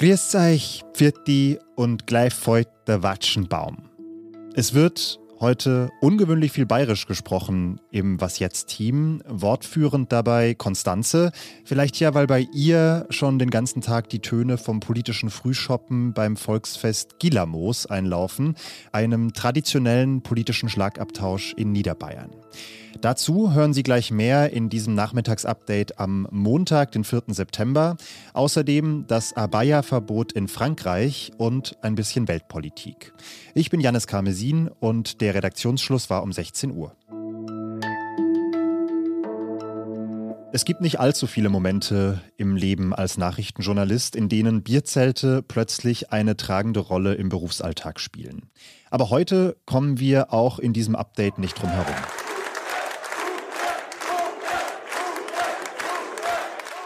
Grüß euch, Pfirti und gleich folgt der Watschenbaum. Es wird heute ungewöhnlich viel bayerisch gesprochen im Was jetzt Team. Wortführend dabei Konstanze. Vielleicht ja, weil bei ihr schon den ganzen Tag die Töne vom politischen Frühschoppen beim Volksfest Gilamos einlaufen, einem traditionellen politischen Schlagabtausch in Niederbayern. Dazu hören Sie gleich mehr in diesem Nachmittagsupdate am Montag, den 4. September. Außerdem das Abaya-Verbot in Frankreich und ein bisschen Weltpolitik. Ich bin Janis Karmesin und der Redaktionsschluss war um 16 Uhr. Es gibt nicht allzu viele Momente im Leben als Nachrichtenjournalist, in denen Bierzelte plötzlich eine tragende Rolle im Berufsalltag spielen. Aber heute kommen wir auch in diesem Update nicht drum herum.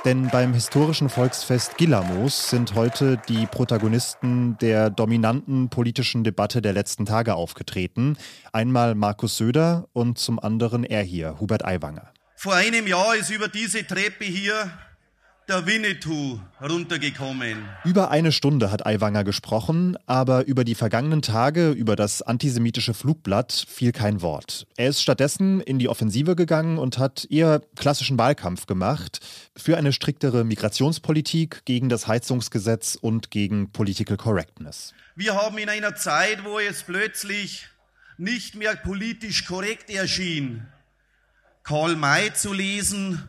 Denn beim historischen Volksfest Gillamos sind heute die Protagonisten der dominanten politischen Debatte der letzten Tage aufgetreten. Einmal Markus Söder und zum anderen er hier, Hubert Aiwanger. Vor einem Jahr ist über diese Treppe hier der Winnetou runtergekommen. Über eine Stunde hat Aiwanger gesprochen, aber über die vergangenen Tage, über das antisemitische Flugblatt fiel kein Wort. Er ist stattdessen in die Offensive gegangen und hat eher klassischen Wahlkampf gemacht für eine striktere Migrationspolitik, gegen das Heizungsgesetz und gegen Political Correctness. Wir haben in einer Zeit, wo es plötzlich nicht mehr politisch korrekt erschien, Karl May zu lesen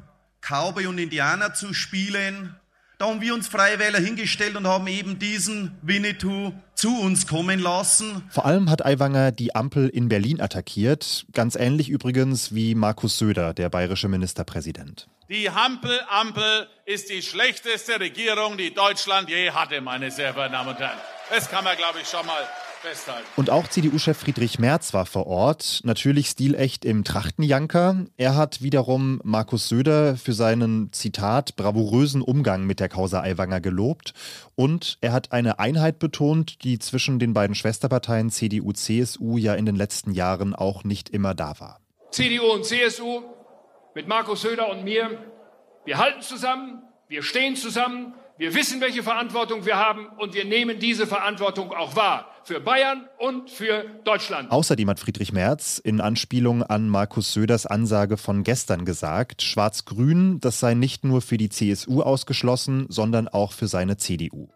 Cowboy und Indianer zu spielen. Da haben wir uns Freie Wähler hingestellt und haben eben diesen Winnetou zu uns kommen lassen. Vor allem hat Aiwanger die Ampel in Berlin attackiert. Ganz ähnlich übrigens wie Markus Söder, der bayerische Ministerpräsident. Die Hampel-Ampel ist die schlechteste Regierung, die Deutschland je hatte, meine sehr verehrten Damen und Herren. Das kann man, glaube ich, schon mal. Und auch CDU-Chef Friedrich Merz war vor Ort, natürlich stilecht im Trachtenjanker. Er hat wiederum Markus Söder für seinen, Zitat, bravourösen Umgang mit der Causa Aiwanger gelobt. Und er hat eine Einheit betont, die zwischen den beiden Schwesterparteien CDU, CSU ja in den letzten Jahren auch nicht immer da war. CDU und CSU mit Markus Söder und mir, wir halten zusammen, wir stehen zusammen, wir wissen, welche Verantwortung wir haben und wir nehmen diese Verantwortung auch wahr. Für Bayern und für Deutschland. Außerdem hat Friedrich Merz in Anspielung an Markus Söders Ansage von gestern gesagt, Schwarz-Grün, das sei nicht nur für die CSU ausgeschlossen, sondern auch für seine CDU.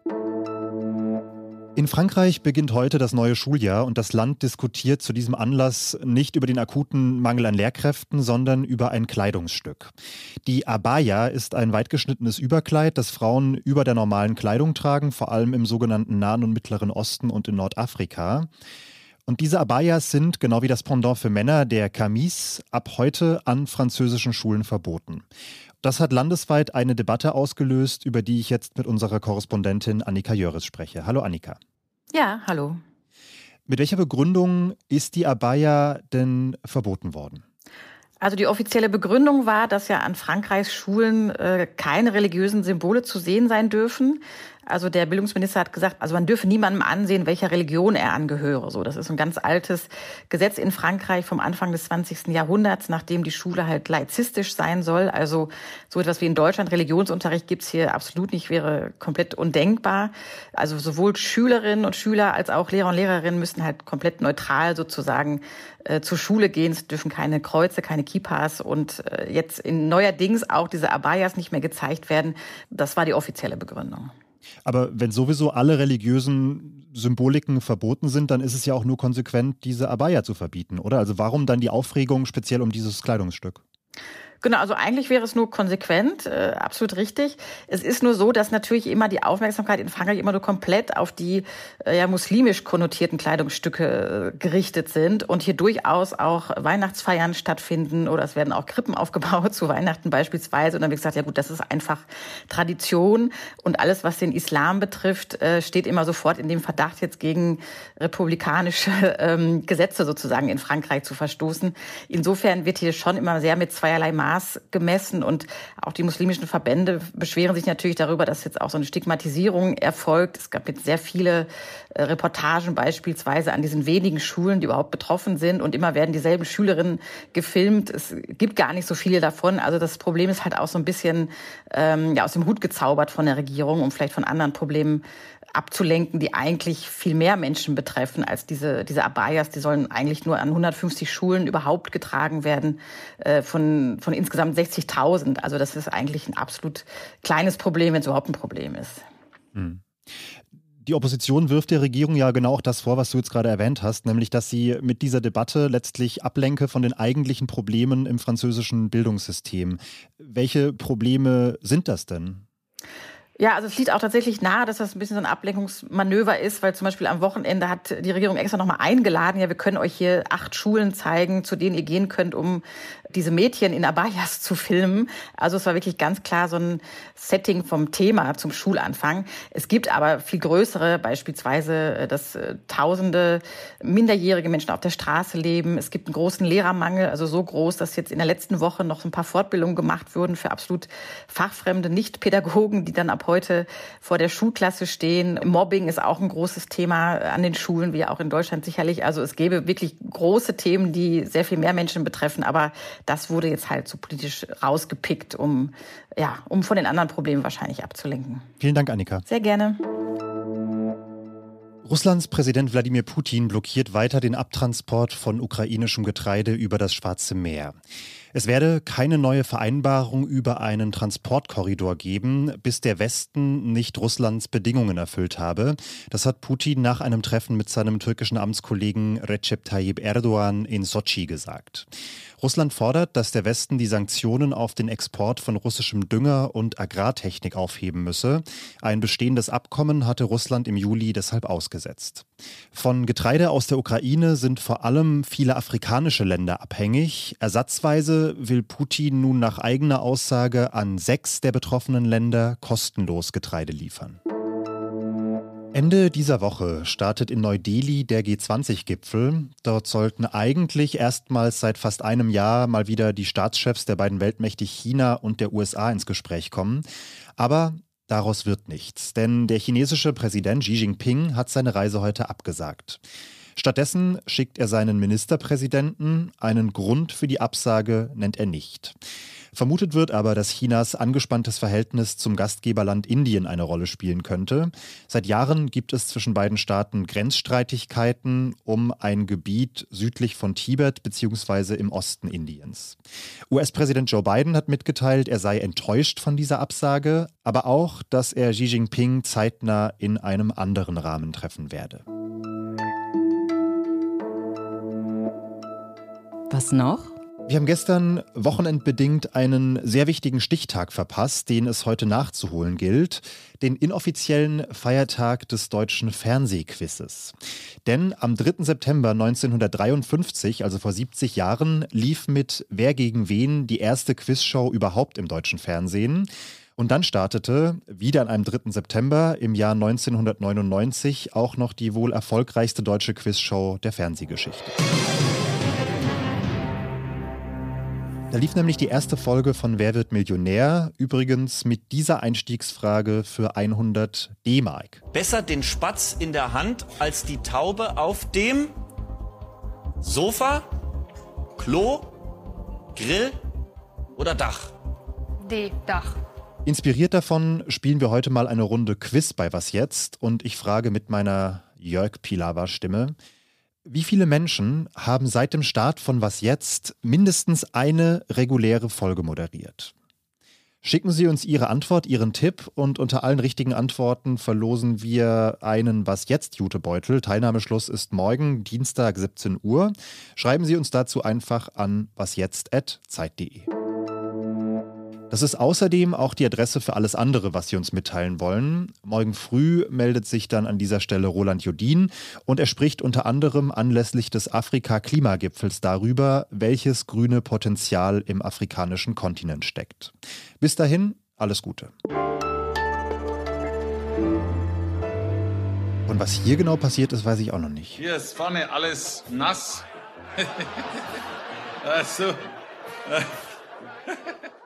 In Frankreich beginnt heute das neue Schuljahr und das Land diskutiert zu diesem Anlass nicht über den akuten Mangel an Lehrkräften, sondern über ein Kleidungsstück. Die Abaya ist ein weitgeschnittenes Überkleid, das Frauen über der normalen Kleidung tragen, vor allem im sogenannten Nahen und Mittleren Osten und in Nordafrika. Und diese Abayas sind, genau wie das Pendant für Männer, der Camis, ab heute an französischen Schulen verboten. Das hat landesweit eine Debatte ausgelöst, über die ich jetzt mit unserer Korrespondentin Annika Jöris spreche. Hallo Annika. Ja, hallo. Mit welcher Begründung ist die Abaya denn verboten worden? Also die offizielle Begründung war, dass ja an Frankreichs Schulen äh, keine religiösen Symbole zu sehen sein dürfen. Also der Bildungsminister hat gesagt, also man dürfe niemandem ansehen, welcher Religion er angehöre. So, das ist ein ganz altes Gesetz in Frankreich vom Anfang des 20. Jahrhunderts, nachdem die Schule halt laizistisch sein soll. Also so etwas wie in Deutschland Religionsunterricht gibt's hier absolut nicht, wäre komplett undenkbar. Also sowohl Schülerinnen und Schüler als auch Lehrer und Lehrerinnen müssen halt komplett neutral sozusagen äh, zur Schule gehen. Es dürfen keine Kreuze, keine Kippas und äh, jetzt in neuerdings auch diese Abayas nicht mehr gezeigt werden. Das war die offizielle Begründung. Aber wenn sowieso alle religiösen Symboliken verboten sind, dann ist es ja auch nur konsequent, diese Abaya zu verbieten, oder? Also warum dann die Aufregung speziell um dieses Kleidungsstück? Genau, also eigentlich wäre es nur konsequent, äh, absolut richtig. Es ist nur so, dass natürlich immer die Aufmerksamkeit in Frankreich immer nur komplett auf die äh, ja, muslimisch konnotierten Kleidungsstücke äh, gerichtet sind und hier durchaus auch Weihnachtsfeiern stattfinden oder es werden auch Krippen aufgebaut zu Weihnachten beispielsweise. Und dann wird gesagt, ja gut, das ist einfach Tradition und alles, was den Islam betrifft, äh, steht immer sofort in dem Verdacht, jetzt gegen republikanische ähm, Gesetze sozusagen in Frankreich zu verstoßen. Insofern wird hier schon immer sehr mit zweierlei Maß Maß gemessen. Und auch die muslimischen Verbände beschweren sich natürlich darüber, dass jetzt auch so eine Stigmatisierung erfolgt. Es gab jetzt sehr viele äh, Reportagen beispielsweise an diesen wenigen Schulen, die überhaupt betroffen sind. Und immer werden dieselben Schülerinnen gefilmt. Es gibt gar nicht so viele davon. Also das Problem ist halt auch so ein bisschen ähm, ja, aus dem Hut gezaubert von der Regierung, um vielleicht von anderen Problemen abzulenken, die eigentlich viel mehr Menschen betreffen als diese, diese Abayas. Die sollen eigentlich nur an 150 Schulen überhaupt getragen werden äh, von, von insgesamt 60.000. Also das ist eigentlich ein absolut kleines Problem, wenn es überhaupt ein Problem ist. Hm. Die Opposition wirft der Regierung ja genau auch das vor, was du jetzt gerade erwähnt hast, nämlich dass sie mit dieser Debatte letztlich ablenke von den eigentlichen Problemen im französischen Bildungssystem. Welche Probleme sind das denn? Ja, also es liegt auch tatsächlich nahe, dass das ein bisschen so ein Ablenkungsmanöver ist, weil zum Beispiel am Wochenende hat die Regierung extra nochmal eingeladen, ja, wir können euch hier acht Schulen zeigen, zu denen ihr gehen könnt, um diese Mädchen in Abayas zu filmen. Also es war wirklich ganz klar so ein Setting vom Thema zum Schulanfang. Es gibt aber viel größere, beispielsweise, äh, dass äh, tausende minderjährige Menschen auf der Straße leben. Es gibt einen großen Lehrermangel, also so groß, dass jetzt in der letzten Woche noch ein paar Fortbildungen gemacht wurden für absolut fachfremde Nichtpädagogen, die dann ab heute vor der Schulklasse stehen. Mobbing ist auch ein großes Thema an den Schulen, wie auch in Deutschland sicherlich. Also es gäbe wirklich große Themen, die sehr viel mehr Menschen betreffen, aber das wurde jetzt halt so politisch rausgepickt, um, ja, um von den anderen Problemen wahrscheinlich abzulenken. Vielen Dank, Annika. Sehr gerne. Russlands Präsident Wladimir Putin blockiert weiter den Abtransport von ukrainischem Getreide über das Schwarze Meer. Es werde keine neue Vereinbarung über einen Transportkorridor geben, bis der Westen nicht Russlands Bedingungen erfüllt habe. Das hat Putin nach einem Treffen mit seinem türkischen Amtskollegen Recep Tayyip Erdogan in Sochi gesagt. Russland fordert, dass der Westen die Sanktionen auf den Export von russischem Dünger und Agrartechnik aufheben müsse. Ein bestehendes Abkommen hatte Russland im Juli deshalb ausgesetzt. Von Getreide aus der Ukraine sind vor allem viele afrikanische Länder abhängig. Ersatzweise will Putin nun nach eigener Aussage an sechs der betroffenen Länder kostenlos Getreide liefern. Ende dieser Woche startet in Neu-Delhi der G20-Gipfel. Dort sollten eigentlich erstmals seit fast einem Jahr mal wieder die Staatschefs der beiden Weltmächte China und der USA ins Gespräch kommen. Aber daraus wird nichts, denn der chinesische Präsident Xi Jinping hat seine Reise heute abgesagt. Stattdessen schickt er seinen Ministerpräsidenten. Einen Grund für die Absage nennt er nicht. Vermutet wird aber, dass Chinas angespanntes Verhältnis zum Gastgeberland Indien eine Rolle spielen könnte. Seit Jahren gibt es zwischen beiden Staaten Grenzstreitigkeiten um ein Gebiet südlich von Tibet bzw. im Osten Indiens. US-Präsident Joe Biden hat mitgeteilt, er sei enttäuscht von dieser Absage, aber auch, dass er Xi Jinping zeitnah in einem anderen Rahmen treffen werde. Was noch? Wir haben gestern wochenendbedingt einen sehr wichtigen Stichtag verpasst, den es heute nachzuholen gilt, den inoffiziellen Feiertag des deutschen Fernsehquizzes. Denn am 3. September 1953, also vor 70 Jahren, lief mit Wer gegen wen die erste Quizshow überhaupt im deutschen Fernsehen. Und dann startete, wieder an einem 3. September im Jahr 1999, auch noch die wohl erfolgreichste deutsche Quizshow der Fernsehgeschichte. Da lief nämlich die erste Folge von Wer wird Millionär? Übrigens mit dieser Einstiegsfrage für 100 D-Mark. Besser den Spatz in der Hand als die Taube auf dem Sofa, Klo, Grill oder Dach? D, Dach. Inspiriert davon spielen wir heute mal eine Runde Quiz bei Was jetzt und ich frage mit meiner Jörg Pilawa Stimme. Wie viele Menschen haben seit dem Start von Was jetzt mindestens eine reguläre Folge moderiert? Schicken Sie uns Ihre Antwort, Ihren Tipp und unter allen richtigen Antworten verlosen wir einen Was jetzt Jutebeutel. Teilnahmeschluss ist morgen, Dienstag 17 Uhr. Schreiben Sie uns dazu einfach an wasjetzt.zeit.de. Das ist außerdem auch die Adresse für alles andere, was Sie uns mitteilen wollen. Morgen früh meldet sich dann an dieser Stelle Roland Jodin und er spricht unter anderem anlässlich des Afrika-Klimagipfels darüber, welches grüne Potenzial im afrikanischen Kontinent steckt. Bis dahin, alles Gute. Und was hier genau passiert ist, weiß ich auch noch nicht. Hier ist vorne alles nass. also,